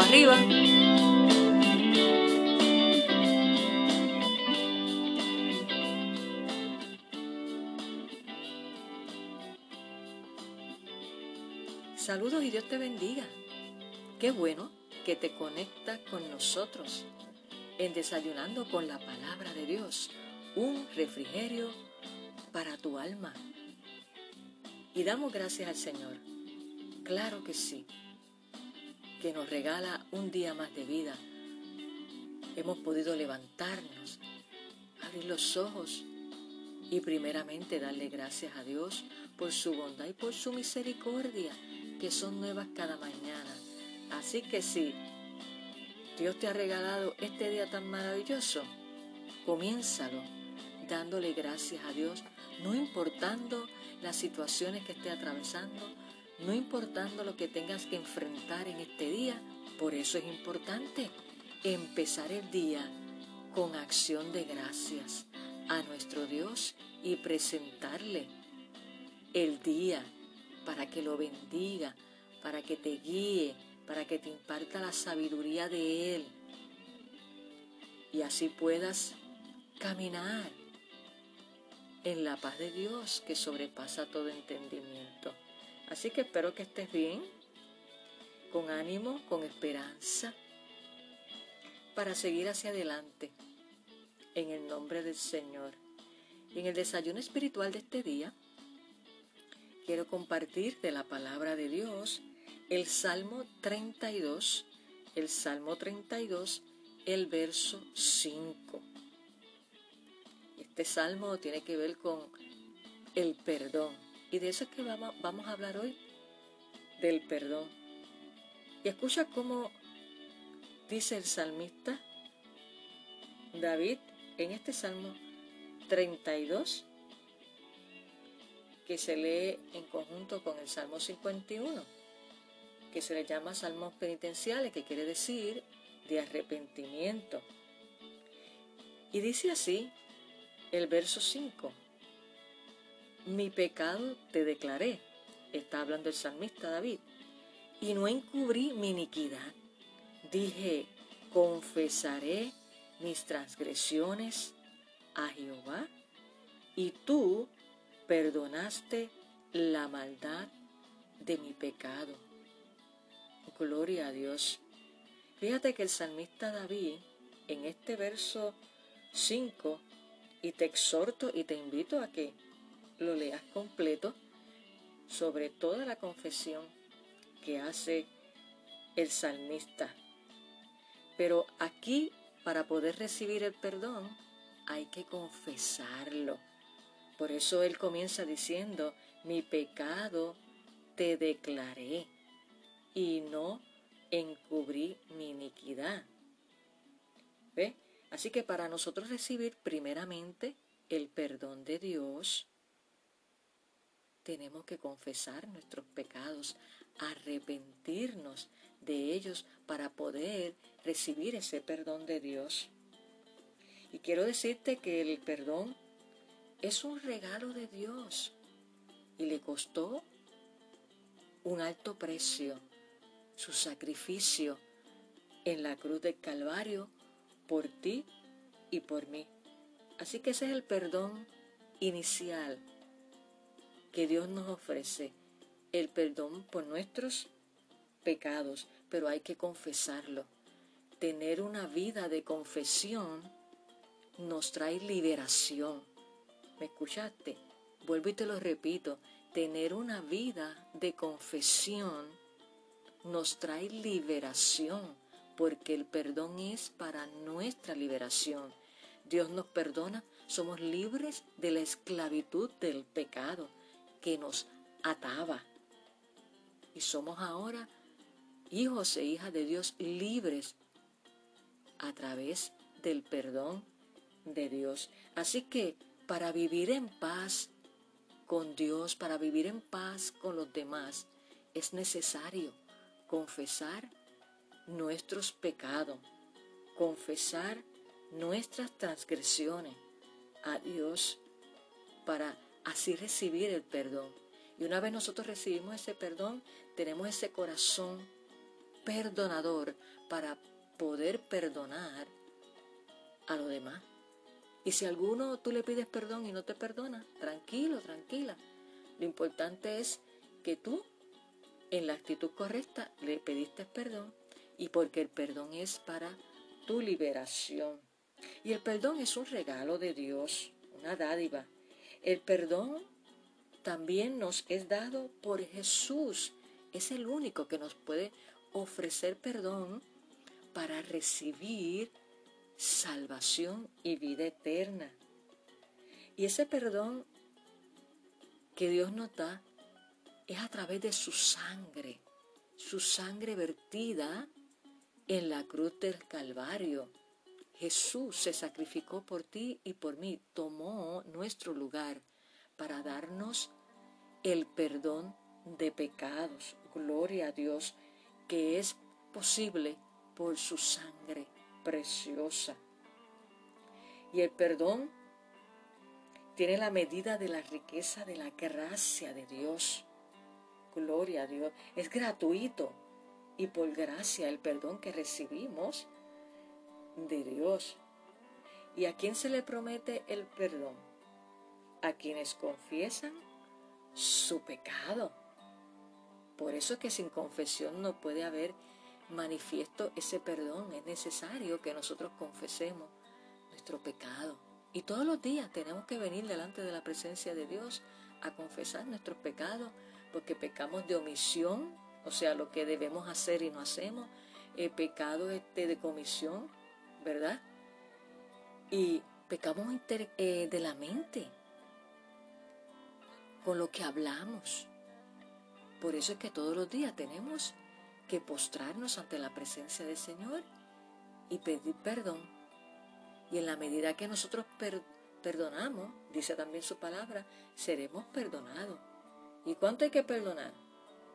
arriba. Saludos y Dios te bendiga. Qué bueno que te conectas con nosotros en Desayunando con la Palabra de Dios, un refrigerio para tu alma. Y damos gracias al Señor. Claro que sí, que nos regala un día más de vida. Hemos podido levantarnos, abrir los ojos y primeramente darle gracias a Dios por su bondad y por su misericordia que son nuevas cada mañana. Así que si Dios te ha regalado este día tan maravilloso, comiénzalo dándole gracias a Dios, no importando las situaciones que esté atravesando, no importando lo que tengas que enfrentar en este día. Por eso es importante empezar el día con acción de gracias a nuestro Dios y presentarle el día para que lo bendiga, para que te guíe, para que te imparta la sabiduría de Él. Y así puedas caminar en la paz de Dios que sobrepasa todo entendimiento. Así que espero que estés bien, con ánimo, con esperanza, para seguir hacia adelante, en el nombre del Señor. Y en el desayuno espiritual de este día, quiero compartir de la palabra de Dios el Salmo 32, el Salmo 32, el verso 5. Este salmo tiene que ver con el perdón. Y de eso es que vamos, vamos a hablar hoy, del perdón. Y escucha cómo dice el salmista David en este Salmo 32, que se lee en conjunto con el Salmo 51, que se le llama Salmos penitenciales, que quiere decir de arrepentimiento. Y dice así el verso 5, mi pecado te declaré, está hablando el salmista David, y no encubrí mi iniquidad. Dije, confesaré mis transgresiones a Jehová, y tú perdonaste la maldad de mi pecado. Gloria a Dios. Fíjate que el salmista David, en este verso 5, y te exhorto y te invito a que lo leas completo sobre toda la confesión que hace el salmista. Pero aquí, para poder recibir el perdón, hay que confesarlo. Por eso él comienza diciendo, mi pecado te declaré y no encubrí mi iniquidad. ¿Ve? Así que para nosotros recibir primeramente el perdón de Dios, tenemos que confesar nuestros pecados, arrepentirnos de ellos para poder recibir ese perdón de Dios. Y quiero decirte que el perdón es un regalo de Dios y le costó un alto precio su sacrificio en la cruz del Calvario por ti y por mí. Así que ese es el perdón inicial que Dios nos ofrece, el perdón por nuestros pecados, pero hay que confesarlo. Tener una vida de confesión nos trae liberación ¿Me escuchaste? Vuelvo y te lo repito. Tener una vida de confesión nos trae liberación, porque el perdón es para nuestra liberación. Dios nos perdona, somos libres de la esclavitud del pecado que nos ataba. Y somos ahora hijos e hijas de Dios libres a través del perdón de Dios. Así que para vivir en paz con Dios, para vivir en paz con los demás, es necesario confesar nuestros pecados, confesar nuestras transgresiones a Dios para así recibir el perdón. Y una vez nosotros recibimos ese perdón, tenemos ese corazón perdonador para poder perdonar a los demás. Y si a alguno tú le pides perdón y no te perdona, tranquilo, tranquila. Lo importante es que tú, en la actitud correcta, le pediste perdón y porque el perdón es para tu liberación. Y el perdón es un regalo de Dios, una dádiva. El perdón también nos es dado por Jesús. Es el único que nos puede ofrecer perdón para recibir salvación y vida eterna. Y ese perdón que Dios nos da es a través de su sangre, su sangre vertida en la cruz del Calvario. Jesús se sacrificó por ti y por mí, tomó nuestro lugar para darnos el perdón de pecados. Gloria a Dios, que es posible por su sangre preciosa. Y el perdón tiene la medida de la riqueza de la gracia de Dios. Gloria a Dios. Es gratuito y por gracia el perdón que recibimos de Dios. ¿Y a quién se le promete el perdón? A quienes confiesan su pecado. Por eso es que sin confesión no puede haber manifiesto ese perdón. Es necesario que nosotros confesemos nuestro pecado. Y todos los días tenemos que venir delante de la presencia de Dios a confesar nuestros pecados, porque pecamos de omisión, o sea, lo que debemos hacer y no hacemos, el pecado este de comisión, ¿verdad? Y pecamos eh, de la mente, con lo que hablamos. Por eso es que todos los días tenemos que postrarnos ante la presencia del Señor y pedir perdón. Y en la medida que nosotros perdonamos, dice también su palabra, seremos perdonados. ¿Y cuánto hay que perdonar?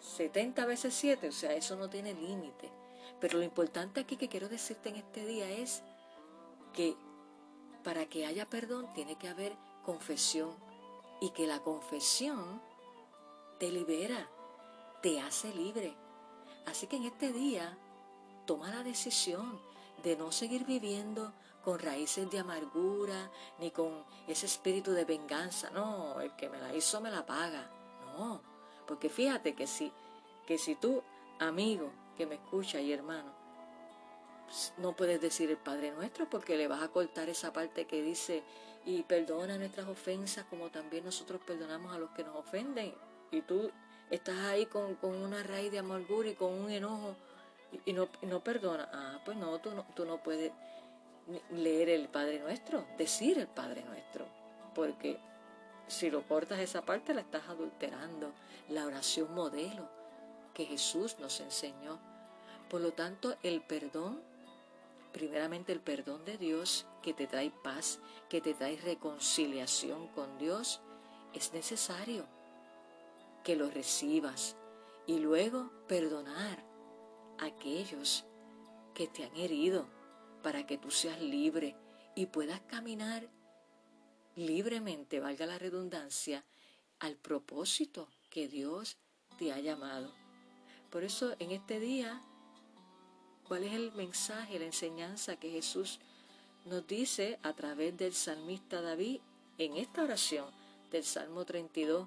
70 veces 7, o sea, eso no tiene límite. Pero lo importante aquí que quiero decirte en este día es que para que haya perdón tiene que haber confesión y que la confesión te libera, te hace libre. Así que en este día toma la decisión de no seguir viviendo con raíces de amargura ni con ese espíritu de venganza. No, el que me la hizo me la paga. No, porque fíjate que si, que si tú, amigo, que me escucha y hermano, no puedes decir el Padre Nuestro porque le vas a cortar esa parte que dice y perdona nuestras ofensas como también nosotros perdonamos a los que nos ofenden. Y tú estás ahí con, una raíz de amargura y con un enojo y, no, no perdonas. Ah, pues no tú, no, tú no puedes leer el Padre Nuestro, decir el Padre Nuestro, porque si lo cortas esa parte la estás adulterando. La oración modelo que Jesús nos enseñó. Por lo tanto, el perdón, primeramente el perdón de Dios que te trae paz, que te trae reconciliación con Dios, es necesario que lo recibas y luego perdonar a aquellos que te han herido para que tú seas libre y puedas caminar libremente, valga la redundancia, al propósito que Dios te ha llamado. Por eso en este día, ¿cuál es el mensaje, la enseñanza que Jesús nos dice a través del salmista David en esta oración del Salmo 32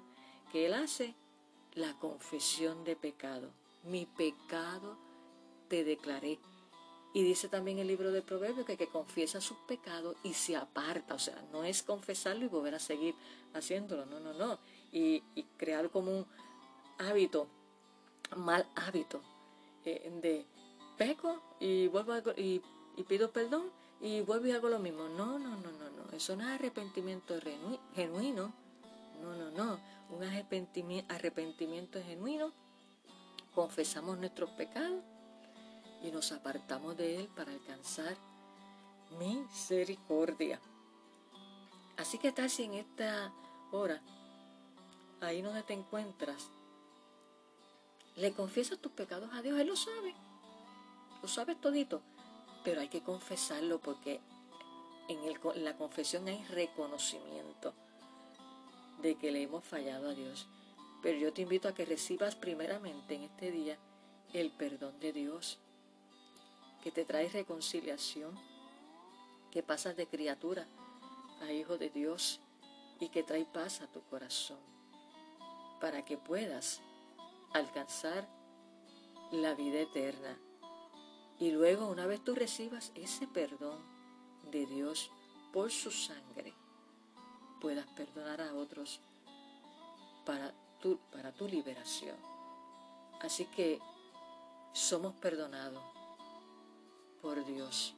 que él hace? La confesión de pecado. Mi pecado te declaré. Y dice también el libro de Proverbios que, que confiesa sus pecados y se aparta. O sea, no es confesarlo y volver a seguir haciéndolo. No, no, no. Y, crear como un hábito mal hábito eh, de peco y vuelvo y, pido perdón y vuelvo y hago lo mismo. No, no, no, no, no. Eso no es arrepentimiento genuino. No, no, no. Un arrepentimiento, arrepentimiento genuino. Confesamos nuestros pecados y nos apartamos de Él para alcanzar misericordia. Así que si en esta hora ahí donde te encuentras, le confiesas tus pecados a Dios, Él lo sabe, lo sabes todito, pero hay que confesarlo porque en, en la confesión hay reconocimiento de que le hemos fallado a Dios. Pero yo te invito a que recibas primeramente en este día el perdón de Dios, que te trae reconciliación, que pasas de criatura a hijo de Dios y que trae paz a tu corazón, para que puedas alcanzar la vida eterna. Y luego, una vez tú recibas ese perdón de Dios por su sangre, puedas perdonar a otros para tu, para tu liberación. Así que somos perdonados por Dios.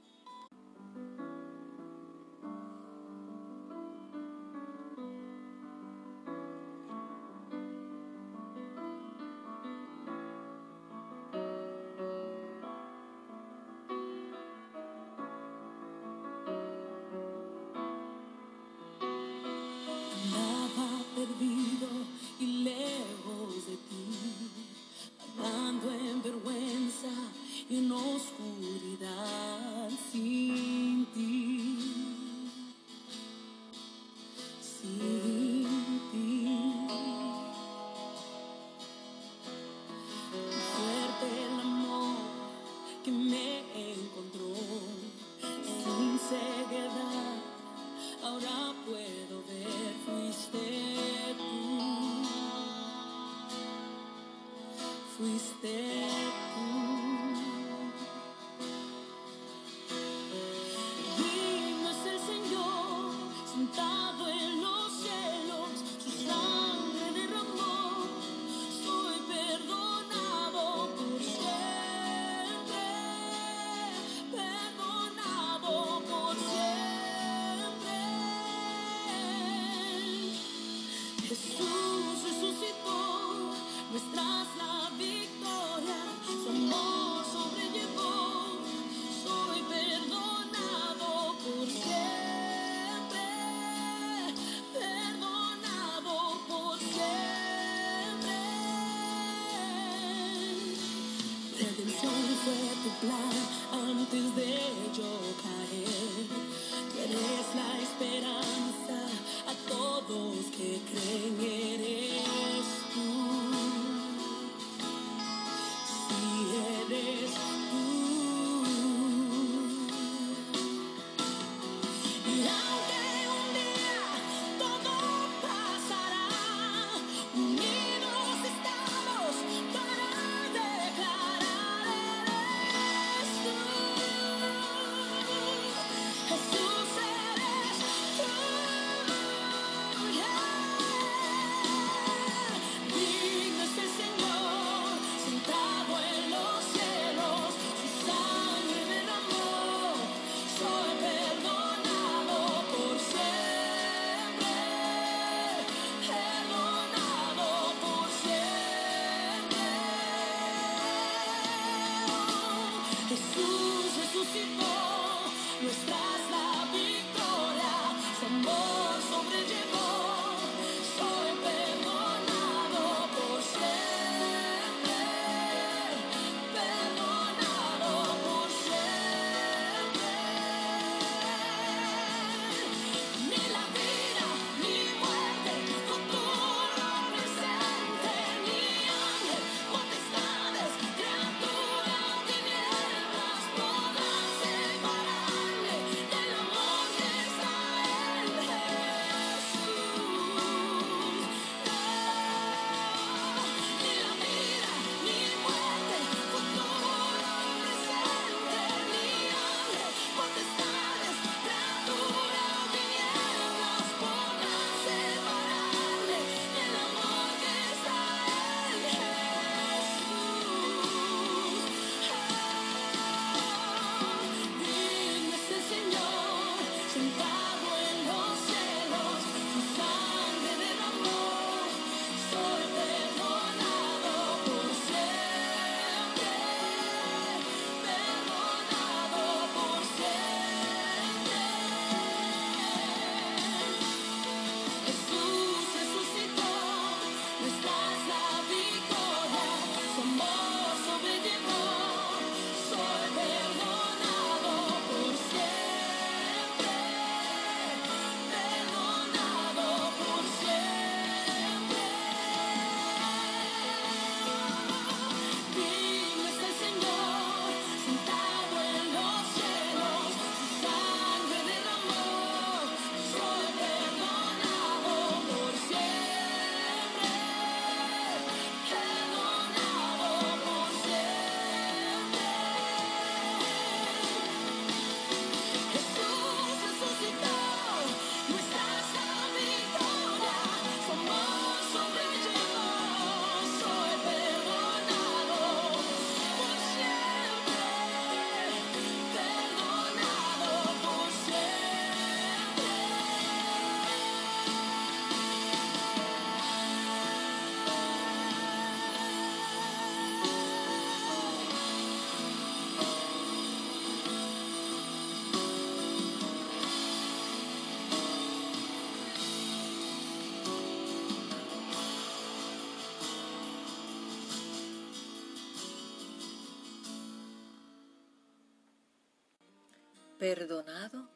Perdonado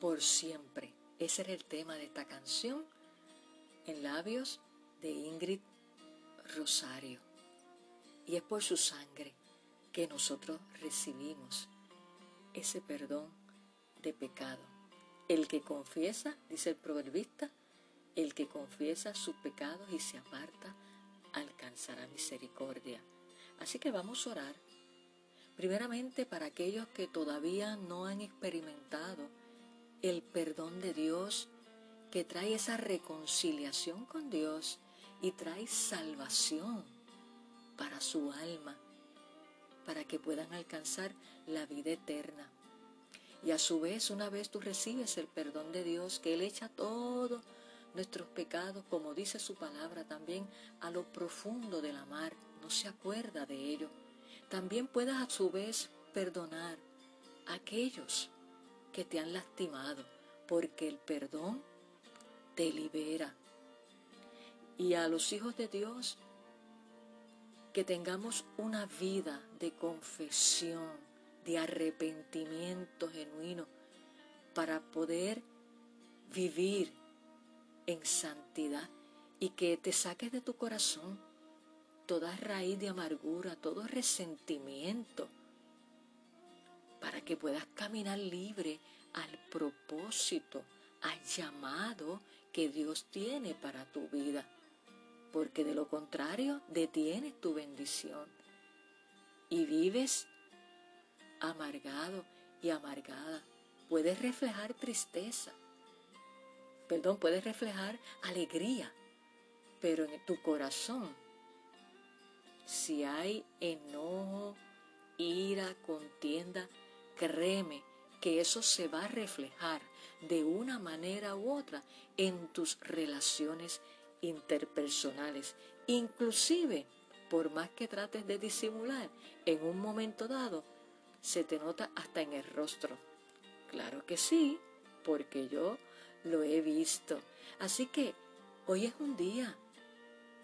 por siempre. Ese era el tema de esta canción en labios de Ingrid Rosario. Y es por su sangre que nosotros recibimos ese perdón de pecado. El que confiesa, dice el proverbista, el que confiesa sus pecados y se aparta alcanzará misericordia. Así que vamos a orar. Primeramente para aquellos que todavía no han experimentado el perdón de Dios, que trae esa reconciliación con Dios y trae salvación para su alma, para que puedan alcanzar la vida eterna. Y a su vez, una vez tú recibes el perdón de Dios, que Él echa todos nuestros pecados, como dice su palabra, también a lo profundo de la mar, no se acuerda de ello. También puedas a su vez perdonar a aquellos que te han lastimado, porque el perdón te libera. Y a los hijos de Dios, que tengamos una vida de confesión, de arrepentimiento genuino, para poder vivir en santidad y que te saques de tu corazón toda raíz de amargura, todo resentimiento, para que puedas caminar libre al propósito, al llamado que Dios tiene para tu vida, porque de lo contrario detienes tu bendición y vives amargado y amargada. Puedes reflejar tristeza, perdón, puedes reflejar alegría, pero en tu corazón, si hay enojo, ira, contienda, créeme que eso se va a reflejar de una manera u otra en tus relaciones interpersonales. Inclusive, por más que trates de disimular, en un momento dado se te nota hasta en el rostro. Claro que sí, porque yo lo he visto. Así que hoy es un día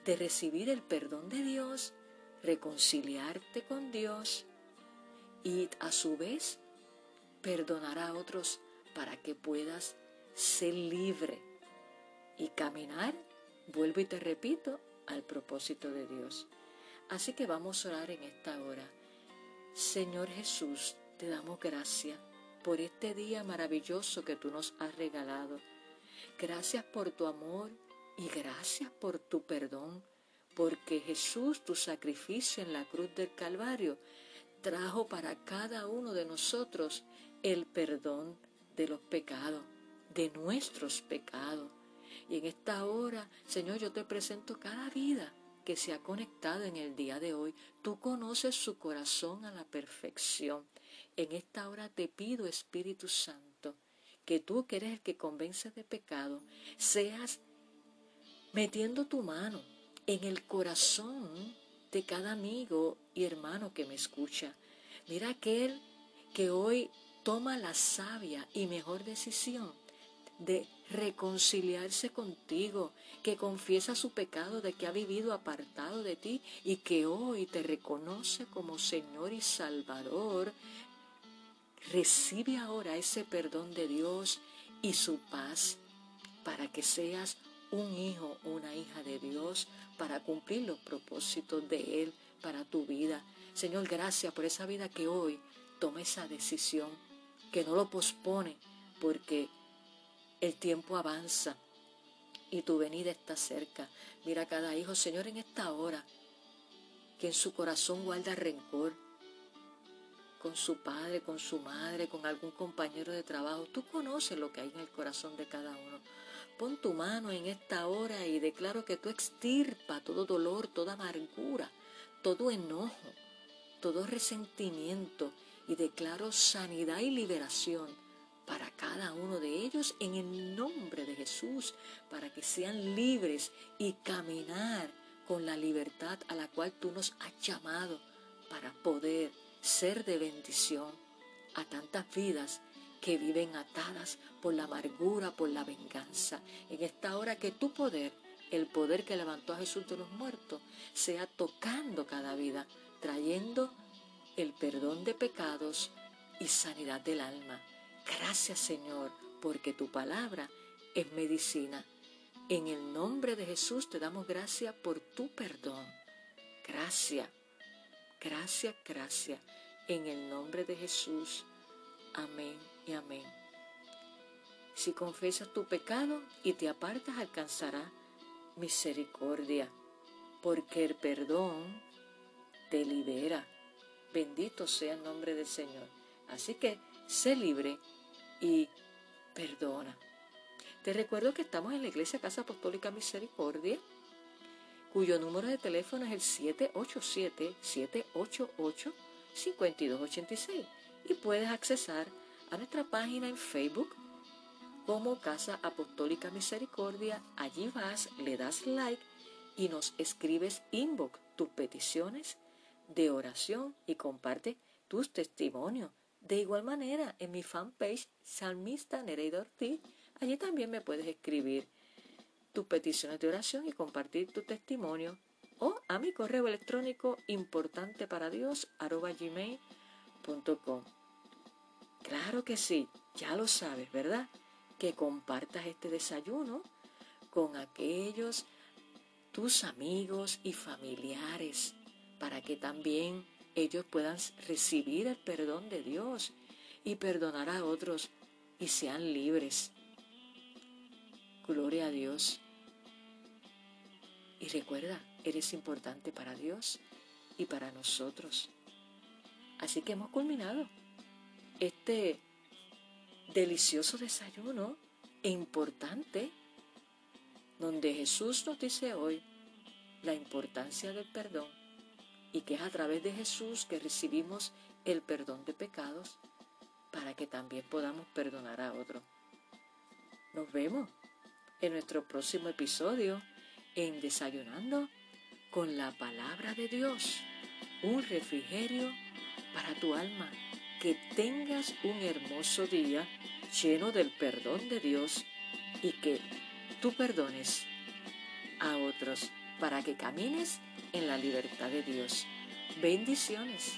de recibir el perdón de Dios, reconciliarte con Dios y a su vez perdonar a otros para que puedas ser libre y caminar, vuelvo y te repito, al propósito de Dios. Así que vamos a orar en esta hora. Señor Jesús, te damos gracias por este día maravilloso que tú nos has regalado. Gracias por tu amor y gracias por tu perdón, porque Jesús, tu sacrificio en la cruz del Calvario, trajo para cada uno de nosotros el perdón de los pecados, de nuestros pecados. Y en esta hora, Señor, yo te presento cada vida que se ha conectado en el día de hoy. Tú conoces su corazón a la perfección. En esta hora te pido, Espíritu Santo, que tú que eres el que convence de pecado, seas metiendo tu mano en el corazón de cada amigo y hermano que me escucha. Mira aquel que hoy toma la sabia y mejor decisión de reconciliarse contigo, que confiesa su pecado de que ha vivido apartado de ti y que hoy te reconoce como Señor y Salvador, Recibe ahora ese perdón de Dios y su paz para que seas un hijo una hija de Dios para cumplir los propósitos de Él para tu vida. Señor, gracias por esa vida que hoy toma esa decisión, que no lo pospone porque el tiempo avanza y tu venida está cerca. Mira cada hijo, Señor, en esta hora, que en su corazón guarda rencor, con su padre, con su madre, con algún compañero de trabajo. Tú conoces lo que hay en el corazón de cada uno. Pon tu mano en esta hora y declaro que tú extirpa todo dolor, toda amargura, todo enojo, todo resentimiento y declaro sanidad y liberación para cada uno de ellos en el nombre de Jesús, para que sean libres y caminar con la libertad a la cual tú nos has llamado para poder ser de bendición a tantas vidas que viven atadas por la amargura, por la venganza. En esta hora que tu poder, el poder que levantó a Jesús de los muertos, sea tocando cada vida, trayendo el perdón de pecados y sanidad del alma. Gracias Señor, porque tu palabra es medicina. En el nombre de Jesús te damos gracias por tu perdón. Gracias, gracias, gracias. En el nombre de Jesús. Amén y amén. Si confesas tu pecado y te apartas, alcanzará misericordia, porque el perdón te libera. Bendito sea el nombre del Señor. Así que sé libre y perdona. Te recuerdo que estamos en la Iglesia Casa Apostólica Misericordia, cuyo número de teléfono es el 787-788-5286 y puedes accesar a nuestra página en Facebook como Casa Apostólica Misericordia. Allí vas, le das like y nos escribes inbox tus peticiones de oración y comparte tus testimonios. De igual manera, en mi fanpage Salmista Nereida Ortiz, allí también me puedes escribir tus peticiones de oración y compartir tu testimonio o a mi correo electrónico importante para Dios gmail.com. Claro que sí, ya lo sabes, ¿verdad? Que compartas este desayuno con aquellos tus amigos y familiares para que también ellos puedan recibir el perdón de Dios y perdonar a otros y sean libres. Gloria a Dios. Y recuerda, eres importante para Dios y para nosotros. Así que hemos culminado este delicioso desayuno e importante donde Jesús nos dice hoy la importancia del perdón y que es a través de Jesús que recibimos el perdón de pecados para que también podamos perdonar a otros. Nos vemos en nuestro próximo episodio en Desayunando con la palabra de Dios, un refrigerio para tu alma. Que tengas un hermoso día lleno del perdón de Dios y que tú perdones a otros para que camines en la libertad de Dios. Bendiciones.